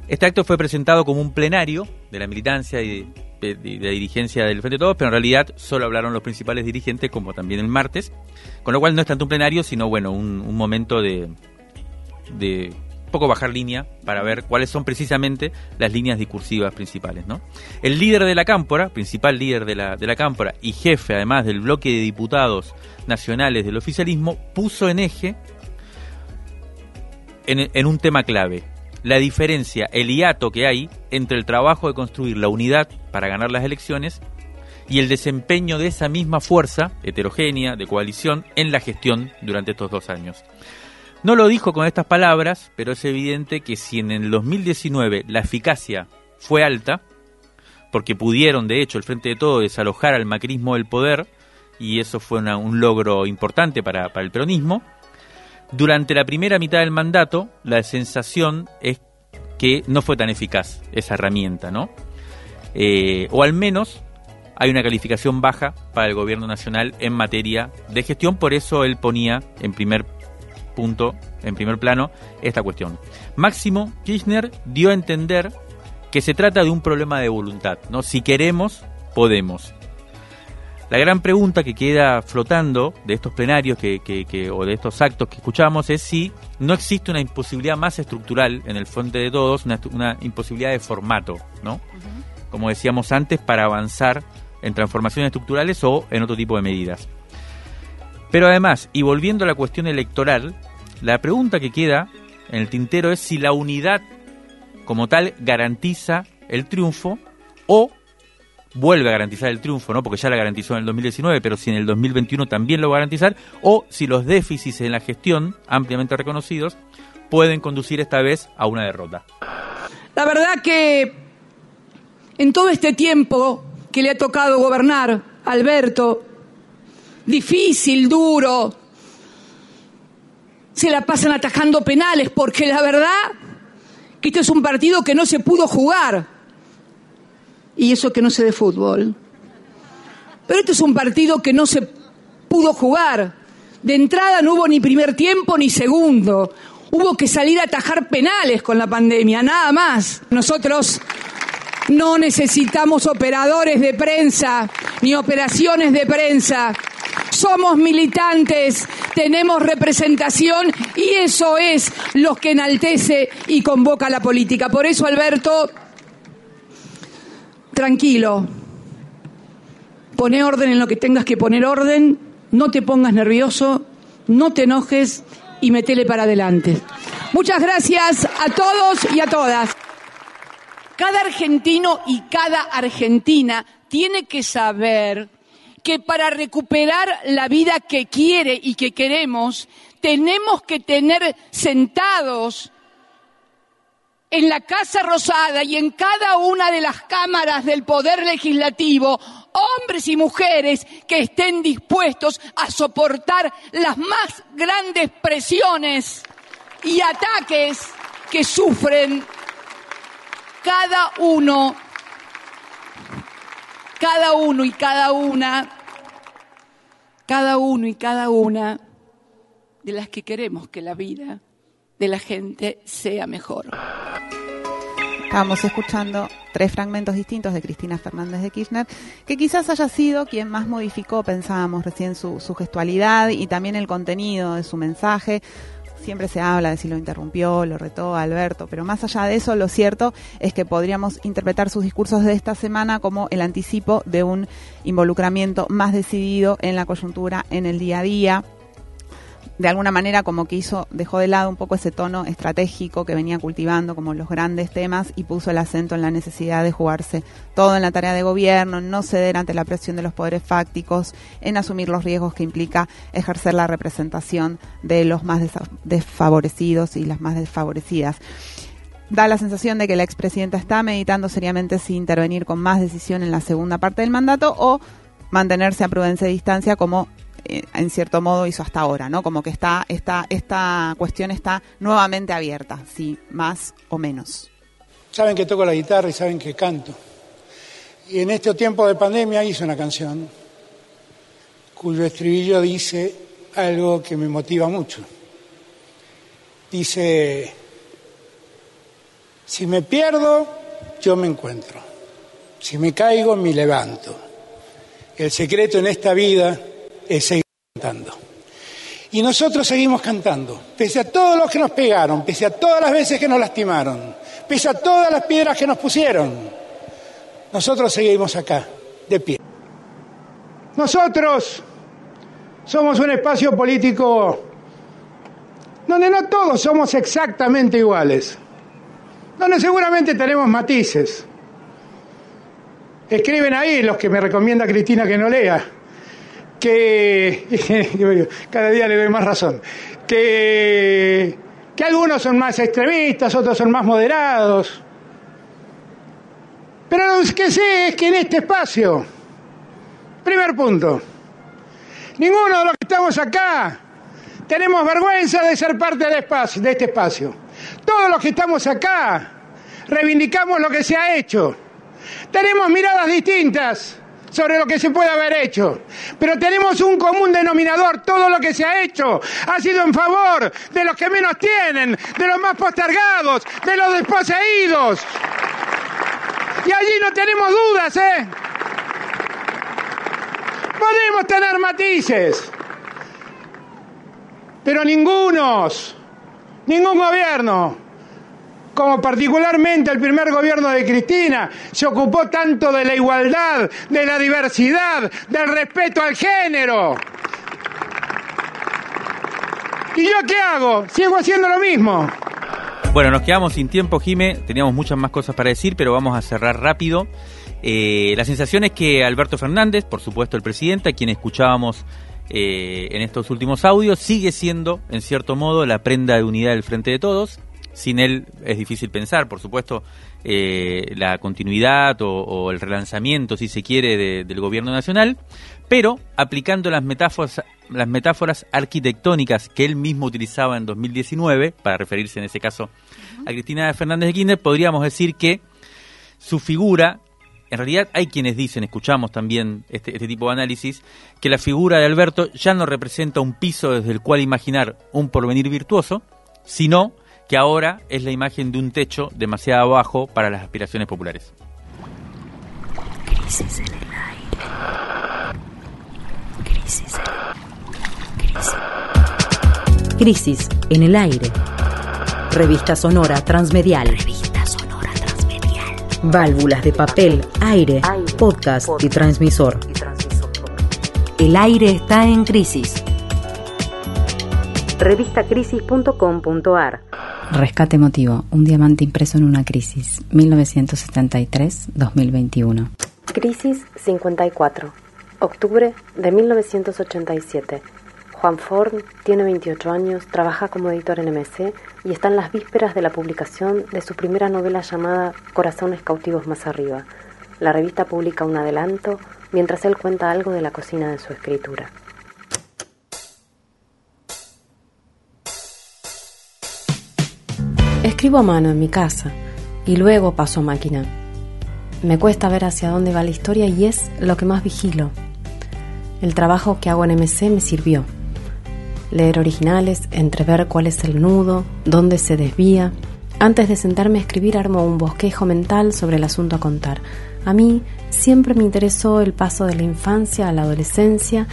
Este acto fue presentado como un plenario de la militancia y dirigencia del Frente de Todos, pero en realidad solo hablaron los principales dirigentes, como también el martes, con lo cual no es tanto un plenario, sino bueno, un, momento de, de poco bajar línea para ver cuáles son precisamente las líneas discursivas principales. ¿no? El líder de la cámpora, principal líder de la, de la cámpora y jefe además del bloque de diputados nacionales del oficialismo, puso en eje en un tema clave, la diferencia, el hiato que hay entre el trabajo de construir la unidad para ganar las elecciones y el desempeño de esa misma fuerza heterogénea de coalición en la gestión durante estos dos años. No lo dijo con estas palabras, pero es evidente que si en el 2019 la eficacia fue alta, porque pudieron de hecho el Frente de Todo desalojar al macrismo del poder, y eso fue un logro importante para, para el peronismo, durante la primera mitad del mandato, la sensación es que no fue tan eficaz esa herramienta, ¿no? Eh, o al menos hay una calificación baja para el gobierno nacional en materia de gestión, por eso él ponía en primer punto, en primer plano, esta cuestión. Máximo Kirchner dio a entender que se trata de un problema de voluntad, ¿no? Si queremos, podemos. La gran pregunta que queda flotando de estos plenarios que, o de estos actos que escuchamos es si no existe una imposibilidad más estructural en el frente de todos, una, imposibilidad de formato, ¿no? Como decíamos antes, para avanzar en transformaciones estructurales o en otro tipo de medidas. Pero además, y volviendo a la cuestión electoral, la pregunta que queda en el tintero es si la unidad como tal garantiza el triunfo o vuelve a garantizar el triunfo, ¿no? Porque ya la garantizó en el 2019, pero si en el 2021 también lo va a garantizar, o si los déficits en la gestión, ampliamente reconocidos, pueden conducir esta vez a una derrota. La verdad que en todo este tiempo que le ha tocado gobernar, Alberto, difícil, duro, se la pasan atajando penales, porque la verdad que este es un partido que no se pudo jugar y eso que no sé de fútbol. Pero este es un partido que no se pudo jugar. De entrada no hubo ni primer tiempo ni segundo. Hubo que salir a atajar penales con la pandemia, nada más. Nosotros no necesitamos operadores de prensa ni operaciones de prensa. Somos militantes, tenemos representación y eso es lo que enaltece y convoca la política. Por eso, Alberto, tranquilo, pone orden en lo que tengas que poner orden, no te pongas nervioso, no te enojes y metele para adelante. Muchas gracias a todos y a todas. Cada argentino y cada argentina tiene que saber que para recuperar la vida que quiere y que queremos, tenemos que tener sentados en la Casa Rosada y en cada una de las cámaras del Poder Legislativo hombres y mujeres que estén dispuestos a soportar las más grandes presiones y ataques que sufren cada uno, cada uno y cada una, cada uno y cada una de las que queremos que la vida de la gente sea mejor. Estábamos escuchando tres fragmentos distintos de Cristina Fernández de Kirchner, que quizás haya sido quien más modificó, pensábamos recién, su, su gestualidad y también el contenido de su mensaje. Siempre se habla de si lo interrumpió, lo retó Alberto, pero más allá de eso, lo cierto es que podríamos interpretar sus discursos de esta semana como el anticipo de un involucramiento más decidido en la coyuntura, en el día a día, de alguna manera como que hizo, dejó de lado un poco ese tono estratégico que venía cultivando como los grandes temas y puso el acento en la necesidad de jugarse todo en la tarea de gobierno, en no ceder ante la presión de los poderes fácticos, en asumir los riesgos que implica ejercer la representación de los más desfavorecidos y las más desfavorecidas. Da la sensación de que la expresidenta está meditando seriamente si intervenir con más decisión en la segunda parte del mandato o mantenerse a prudencia de distancia como en cierto modo hizo hasta ahora, ¿no? Como que está, esta, esta cuestión está nuevamente abierta, sí, más o menos. Saben que toco la guitarra y saben que canto. Y en este tiempo de pandemia hice una canción cuyo estribillo dice algo que me motiva mucho. Dice, si me pierdo, yo me encuentro. Si me caigo, me levanto. El secreto en esta vida es seguir cantando. Y nosotros seguimos cantando, pese a todos los que nos pegaron, pese a todas las veces que nos lastimaron, pese a todas las piedras que nos pusieron. Nosotros seguimos acá, de pie. Nosotros somos un espacio político donde no todos somos exactamente iguales, donde seguramente tenemos matices. Escriben ahí los que me recomienda Cristina que no lea que [LAUGHS] cada día le doy más razón, que, que algunos son más extremistas, otros son más moderados. Pero lo que sé es que en este espacio, primer punto, ninguno de los que estamos acá tenemos vergüenza de ser parte de, este espacio. Todos los que estamos acá reivindicamos lo que se ha hecho. Tenemos miradas distintas, sobre lo que se puede haber hecho. Pero tenemos un común denominador. Todo lo que se ha hecho ha sido en favor de los que menos tienen, de los más postergados, de los desposeídos. Y allí no tenemos dudas, ¿eh? Podemos tener matices, pero ningunos, ningún gobierno como particularmente el primer gobierno de Cristina, se ocupó tanto de la igualdad, de la diversidad, del respeto al género. ¿Y yo qué hago? Sigo haciendo lo mismo. Bueno, nos quedamos sin tiempo, Jime. Teníamos muchas más cosas para decir, pero vamos a cerrar rápido. Eh, la sensación es que Alberto Fernández, por supuesto el presidente, a quien escuchábamos eh, en estos últimos audios, sigue siendo, en cierto modo, la prenda de unidad del Frente de Todos sin él es difícil pensar, por supuesto, eh, la continuidad o, el relanzamiento, si se quiere, del gobierno nacional, pero aplicando las metáforas, las metáforas arquitectónicas que él mismo utilizaba en 2019, para referirse en ese caso a Cristina Fernández de Kirchner, podríamos decir que su figura en realidad hay quienes dicen, escuchamos también este, este, tipo de análisis, que la figura de Alberto ya no representa un piso desde el cual imaginar un porvenir virtuoso, sino que ahora es la imagen de un techo demasiado bajo para las aspiraciones populares. Crisis en el aire. Crisis Crisis. Crisis en el aire. Revista sonora transmedial. Válvulas de papel, aire, podcast, y, transmisor. El aire está en crisis. Revistacrisis.com.ar Rescate emotivo, un diamante impreso en una crisis, 1973-2021. Crisis 54, octubre de 1987. Juan Ford tiene 28 años, trabaja como editor en MC y está en las vísperas de la publicación de su primera novela llamada Corazones cautivos más arriba. La revista publica un adelanto mientras él cuenta algo de la cocina de su escritura. Escribo a mano en mi casa y luego paso a máquina. Me cuesta ver hacia dónde va la historia y es lo que más vigilo. El trabajo que hago en MC me sirvió leer originales, entrever cuál es el nudo, dónde se desvía. Antes de sentarme a escribir armo un bosquejo mental sobre el asunto a contar. A mí siempre me interesó el paso de la infancia a la adolescencia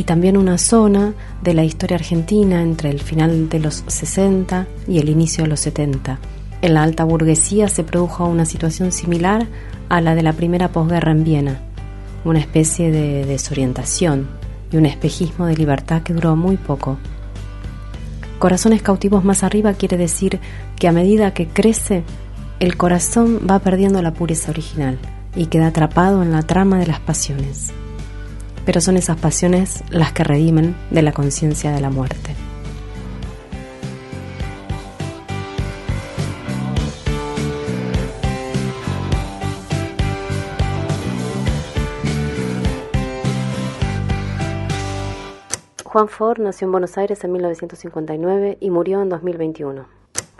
y también una zona de la historia argentina entre el final de los 60 y el inicio de los 70. En la alta burguesía se produjo una situación similar a la de la primera posguerra en Viena, una especie de desorientación, y un espejismo de libertad que duró muy poco. Corazones cautivos más arriba quiere decir que a medida que crece, el corazón va perdiendo la pureza original y queda atrapado en la trama de las pasiones. Pero son esas pasiones las que redimen de la conciencia de la muerte. Juan Ford nació en Buenos Aires en 1959 y murió en 2021.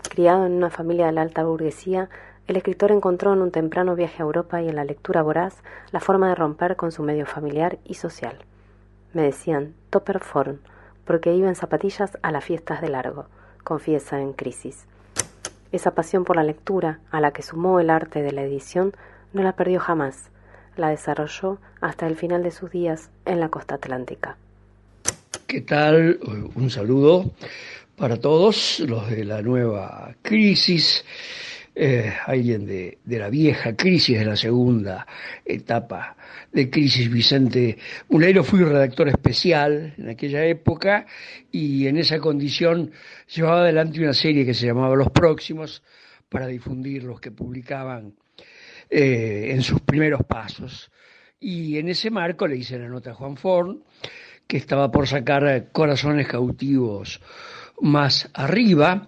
Criado en una familia de la alta burguesía, el escritor encontró en un temprano viaje a Europa y en la lectura voraz la forma de romper con su medio familiar y social. Me decían Topper Ford, porque iba en zapatillas a las fiestas de largo, confiesa en Crisis. Esa pasión por la lectura, a la que sumó el arte de la edición, no la perdió jamás. La desarrolló hasta el final de sus días en la costa atlántica. ¿Qué tal? Un saludo para todos los de la nueva crisis, eh, alguien de, la vieja crisis, de la segunda etapa de crisis. Vicente Mulero fui redactor especial en aquella época y en esa condición llevaba adelante una serie que se llamaba Los Próximos para difundir los que publicaban eh, en sus primeros pasos. Y en ese marco le hice la nota a Juan Forn que estaba por sacar Corazones Cautivos más arriba.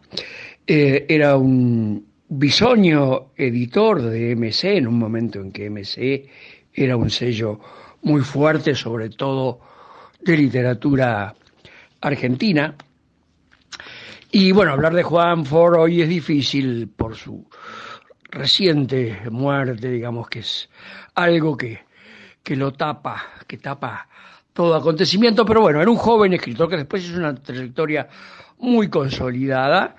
Eh, era un bisoño editor de MC en un momento en que MC era un sello muy fuerte, sobre todo de literatura argentina. Y bueno, hablar de Juan Ford hoy es difícil por su reciente muerte, digamos que es algo que, que lo tapa, que tapa todo acontecimiento, pero bueno, era un joven escritor que después hizo una trayectoria muy consolidada,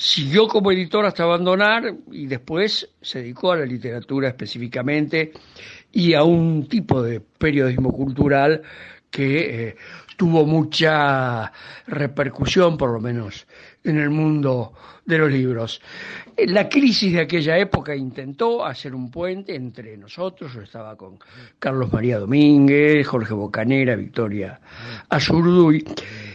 siguió como editor hasta abandonar y después se dedicó a la literatura específicamente y a un tipo de periodismo cultural que eh, tuvo mucha repercusión, por lo menos en el mundo de los libros. La crisis de aquella época intentó hacer un puente entre nosotros, yo estaba con Carlos María Domínguez, Jorge Bocanera, Victoria Azurduy,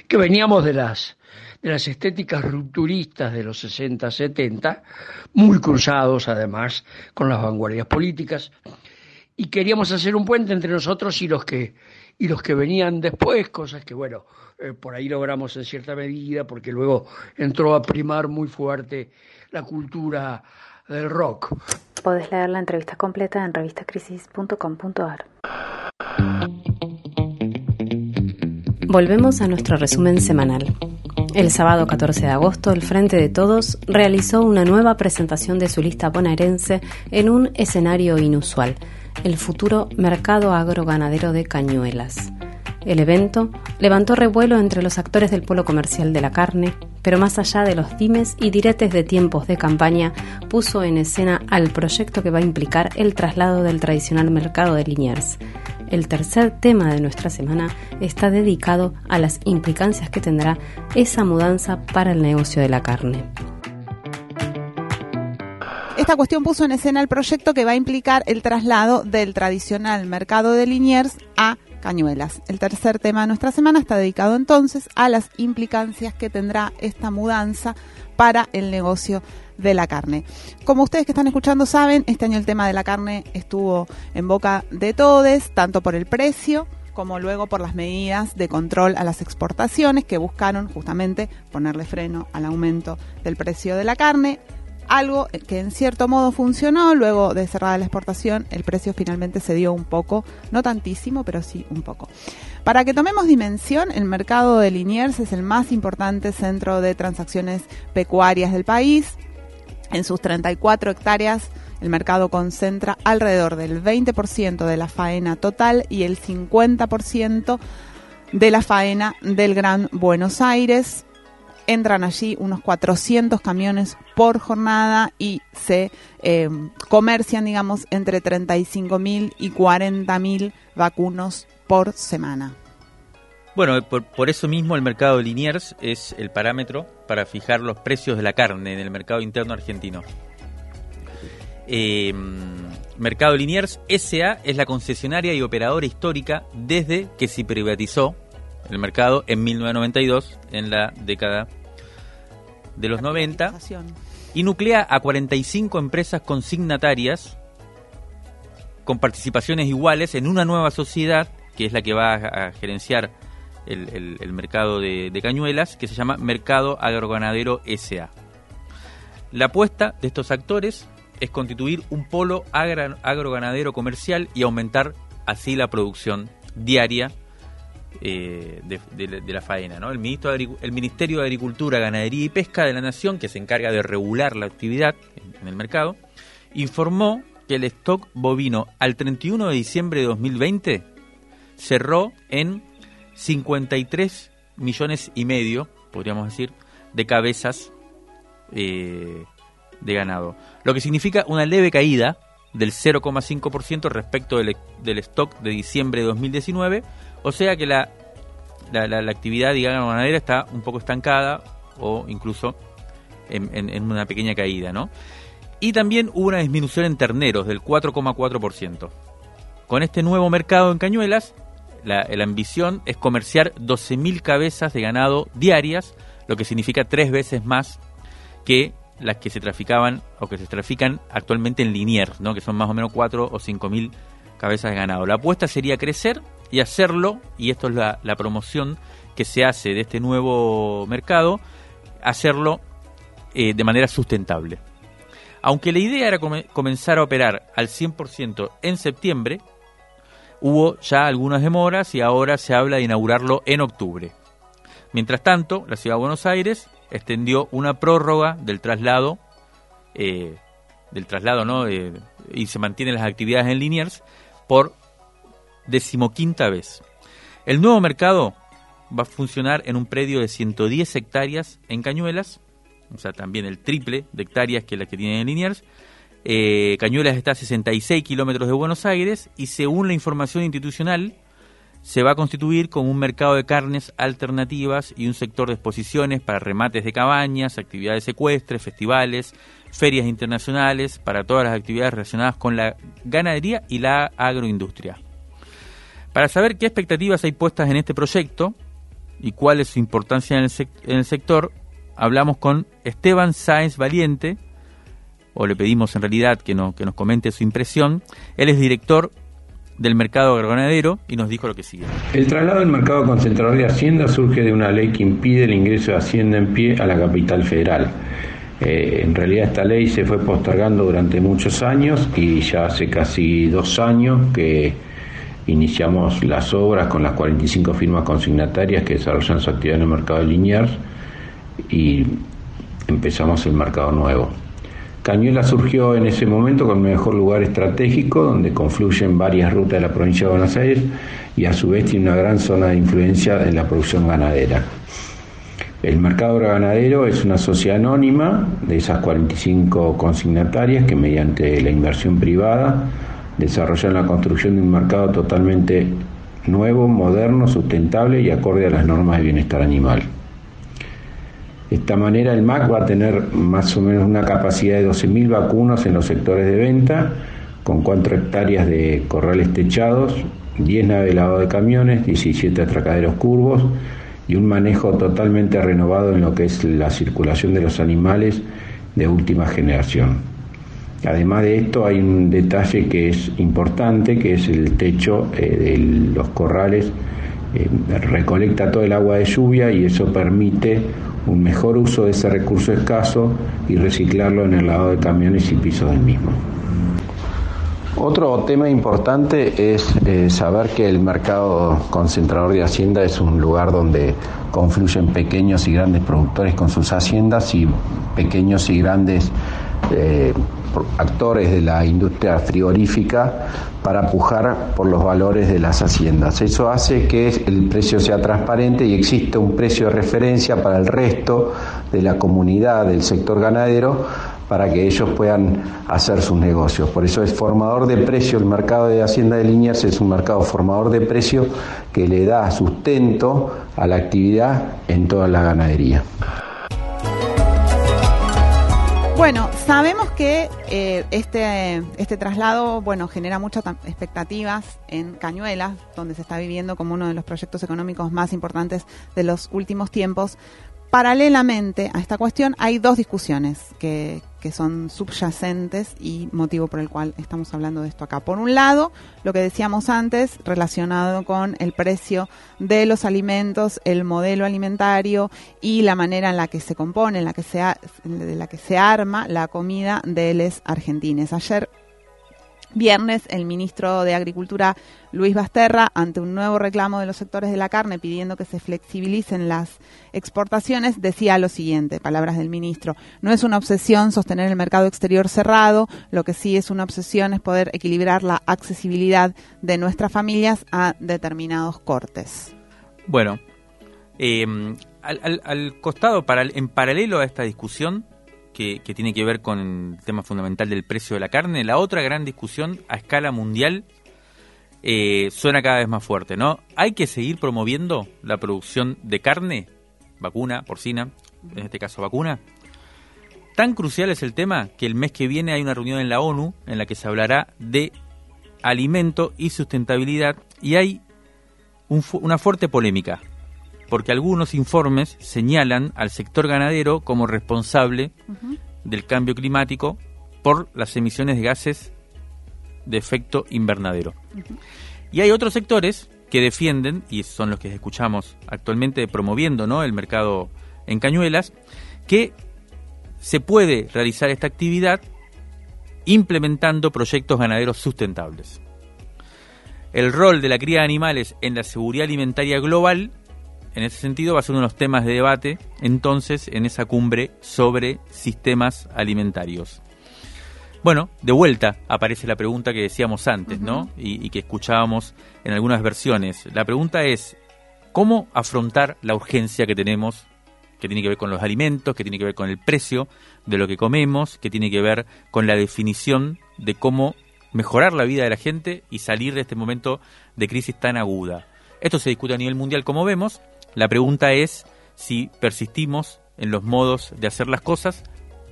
que veníamos de las, de las estéticas rupturistas de los 60-70, muy cruzados además con las vanguardias políticas, y queríamos hacer un puente entre nosotros y los que, y los que venían después, cosas que, bueno, eh, por ahí logramos en cierta medida, porque luego entró a primar muy fuerte la cultura del rock. Podés leer la entrevista completa en revistacrisis.com.ar. Volvemos a nuestro resumen semanal. El sábado 14 de agosto, el Frente de Todos realizó una nueva presentación de su lista bonaerense en un escenario inusual el futuro mercado agroganadero de Cañuelas. El evento levantó revuelo entre los actores del polo comercial de la carne, pero más allá de los dimes y diretes de tiempos de campaña, puso en escena al proyecto que va a implicar el traslado del tradicional mercado de Liniers. El tercer tema de nuestra semana está dedicado a las implicancias que tendrá esa mudanza para el negocio de la carne. Esta cuestión puso en escena el proyecto que va a implicar el traslado del tradicional mercado de Liniers a Cañuelas. El tercer tema de nuestra semana está dedicado entonces a las implicancias que tendrá esta mudanza para el negocio de la carne. Como ustedes que están escuchando saben, este año el tema de la carne estuvo en boca de todos, tanto por el precio como luego por las medidas de control a las exportaciones que buscaron justamente ponerle freno al aumento del precio de la carne, algo que en cierto modo funcionó, luego de cerrada la exportación el precio finalmente se dio un poco, no tantísimo, pero sí un poco. Para que tomemos dimensión, el mercado de Liniers es el más importante centro de transacciones pecuarias del país. En sus 34 hectáreas, el mercado concentra alrededor del 20% de la faena total y el 50% de la faena del Gran Buenos Aires entran allí unos 400 camiones por jornada y se eh, comercian, digamos, entre 35.000 y 40.000 vacunos por semana. Bueno, por, eso mismo el mercado de Liniers es el parámetro para fijar los precios de la carne en el mercado interno argentino. Eh, mercado Liniers SA es la concesionaria y operadora histórica desde que se privatizó el mercado en 1992, en la década de los 90, y nuclea a 45 empresas consignatarias con participaciones iguales en una nueva sociedad, que es la que va a, gerenciar el, mercado de, cañuelas, que se llama Mercado Agroganadero SA. La apuesta de estos actores es constituir un polo agroganadero comercial y aumentar así la producción diaria eh, de, la faena. ¿no? El, ministro el Ministerio de Agricultura, Ganadería y Pesca de la Nación, que se encarga de regular la actividad en, el mercado, informó que el stock bovino al 31 de diciembre de 2020 cerró en 53 millones y medio, podríamos decir, de cabezas eh, de ganado. Lo que significa una leve caída del 0,5% respecto del, del, stock de diciembre de 2019, o sea que la, la, actividad digamos, ganadera está un poco estancada o incluso en, una pequeña caída, ¿no? Y también hubo una disminución en terneros del 4,4%. Con este nuevo mercado en cañuelas, la, la ambición es comerciar 12.000 cabezas de ganado diarias, lo que significa tres veces más que las que se traficaban o que se trafican actualmente en Liniers, ¿no? que son más o menos 4 o 5.000 cabezas de ganado. La apuesta sería crecer y hacerlo, y esto es la, promoción que se hace de este nuevo mercado, hacerlo eh, de manera sustentable. Aunque la idea era comenzar a operar al 100% en septiembre, hubo ya algunas demoras y ahora se habla de inaugurarlo en octubre. Mientras tanto, la Ciudad de Buenos Aires extendió una prórroga del traslado, eh, del traslado, ¿no? y se mantienen las actividades en Liniers por decimoquinta vez. El nuevo mercado va a funcionar en un predio de 110 hectáreas en Cañuelas, o sea, también el triple de hectáreas que la que tiene en Liniers. Eh, Cañuelas está a 66 kilómetros de Buenos Aires y según la información institucional, se va a constituir como un mercado de carnes alternativas y un sector de exposiciones para remates de cabañas, actividades secuestres, festivales, ferias internacionales, para todas las actividades relacionadas con la ganadería y la agroindustria. Para saber qué expectativas hay puestas en este proyecto y cuál es su importancia en el, sector, hablamos con Esteban Sáenz Valiente, o le pedimos en realidad que, nos comente su impresión. Él es director del mercado agroganadero y nos dijo lo que sigue. El traslado del mercado concentrador de Hacienda surge de una ley que impide el ingreso de Hacienda en pie a la capital federal. Eh, en realidad esta ley se fue postergando durante muchos años y ya hace casi dos años que iniciamos las obras con las 45 firmas consignatarias que desarrollan su actividad en el mercado de Liniers y empezamos el mercado nuevo. Cañuela surgió en ese momento con el mejor lugar estratégico donde confluyen varias rutas de la provincia de Buenos Aires y a su vez tiene una gran zona de influencia en la producción ganadera. El mercado ganadero es una sociedad anónima de esas 45 consignatarias que mediante la inversión privada desarrollan la construcción de un mercado totalmente nuevo, moderno, sustentable y acorde a las normas de bienestar animal. De esta manera el MAC va a tener más o menos una capacidad de 12.000 vacunos en los sectores de venta, con 4 hectáreas de corrales techados, 10 naves de de camiones, 17 atracaderos curvos y un manejo totalmente renovado en lo que es la circulación de los animales de última generación. Además de esto hay un detalle que es importante, que es el techo eh, de los corrales, eh, recolecta todo el agua de lluvia y eso permite un mejor uso de ese recurso escaso y reciclarlo en el lavado de camiones y pisos del mismo. Otro tema importante es eh, saber que el mercado concentrador de Hacienda es un lugar donde confluyen pequeños y grandes productores con sus haciendas y pequeños y grandes eh, actores de la industria frigorífica para pujar por los valores de las haciendas. Eso hace que el precio sea transparente y existe un precio de referencia para el resto de la comunidad del sector ganadero para que ellos puedan hacer sus negocios. Por eso es formador de precio, el mercado de Hacienda de Líneas es un mercado formador de precio que le da sustento a la actividad en toda la ganadería. Bueno, sabemos que eh, este, este traslado bueno, genera muchas expectativas en Cañuelas, donde se está viviendo como uno de los proyectos económicos más importantes de los últimos tiempos, Paralelamente a esta cuestión hay dos discusiones que, son subyacentes y motivo por el cual estamos hablando de esto acá. Por un lado, lo que decíamos antes relacionado con el precio de los alimentos, el modelo alimentario y la manera en la que se compone, en la que se, de la que se arma la comida de los argentines. Ayer Viernes, el ministro de Agricultura, Luis Basterra, ante un nuevo reclamo de los sectores de la carne pidiendo que se flexibilicen las exportaciones, decía lo siguiente, palabras del ministro, no es una obsesión sostener el mercado exterior cerrado, lo que sí es una obsesión es poder equilibrar la accesibilidad de nuestras familias a determinados cortes. Bueno, eh, al, costado, para, en paralelo a esta discusión, que, tiene que ver con el tema fundamental del precio de la carne. La otra gran discusión a escala mundial eh, suena cada vez más fuerte, ¿no? Hay que seguir promoviendo la producción de carne, vacuna, porcina, en este caso vacuna. Tan crucial es el tema que el mes que viene hay una reunión en la ONU en la que se hablará de alimento y sustentabilidad y hay una fuerte polémica porque algunos informes señalan al sector ganadero como responsable del cambio climático por las emisiones de gases de efecto invernadero. Y hay otros sectores que defienden, y son los que escuchamos actualmente promoviendo ¿no? el mercado en cañuelas, que se puede realizar esta actividad implementando proyectos ganaderos sustentables. El rol de la cría de animales en la seguridad alimentaria global en ese sentido va a ser uno de los temas de debate entonces en esa cumbre sobre sistemas alimentarios. Bueno, de vuelta aparece la pregunta que decíamos antes, ¿no? Y, que escuchábamos en algunas versiones. La pregunta es, ¿cómo afrontar la urgencia que tenemos, que tiene que ver con los alimentos, que tiene que ver con el precio de lo que comemos, que tiene que ver con la definición de cómo mejorar la vida de la gente y salir de este momento de crisis tan aguda? Esto se discute a nivel mundial, como vemos, la pregunta es si persistimos en los modos de hacer las cosas,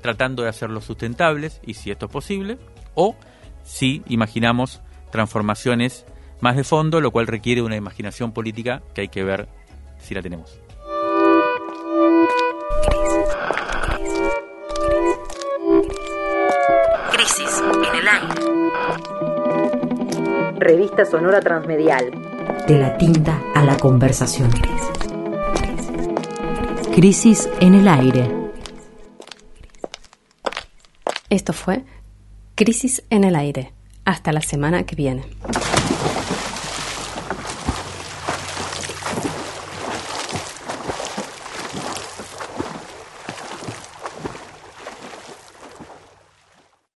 tratando de hacerlos sustentables, y si esto es posible, o si imaginamos transformaciones más de fondo, lo cual requiere una imaginación política que hay que ver si la tenemos. Crisis en el aire. Revista Sonora Transmedial. De la tinta a la conversación. Crisis en el aire. Esto fue Crisis en el aire. Hasta la semana que viene.